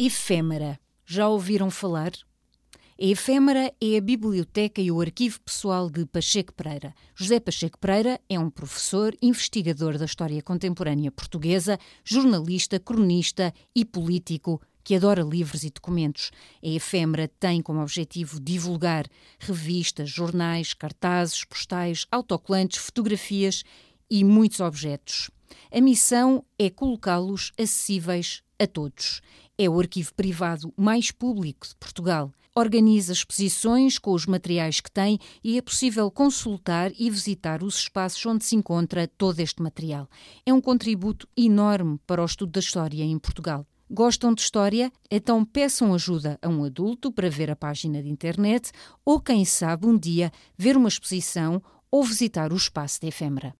Efêmera. Já ouviram falar? A Efêmera é a biblioteca e o arquivo pessoal de Pacheco Pereira. José Pacheco Pereira é um professor, investigador da história contemporânea portuguesa, jornalista, cronista e político que adora livros e documentos. A Efêmera tem como objetivo divulgar revistas, jornais, cartazes, postais, autocolantes, fotografias e muitos objetos. A missão é colocá-los acessíveis a todos. É o arquivo privado mais público de Portugal. Organiza exposições com os materiais que tem e é possível consultar e visitar os espaços onde se encontra todo este material. É um contributo enorme para o estudo da história em Portugal. Gostam de história? Então peçam ajuda a um adulto para ver a página de internet ou, quem sabe, um dia ver uma exposição ou visitar o espaço de efêmera.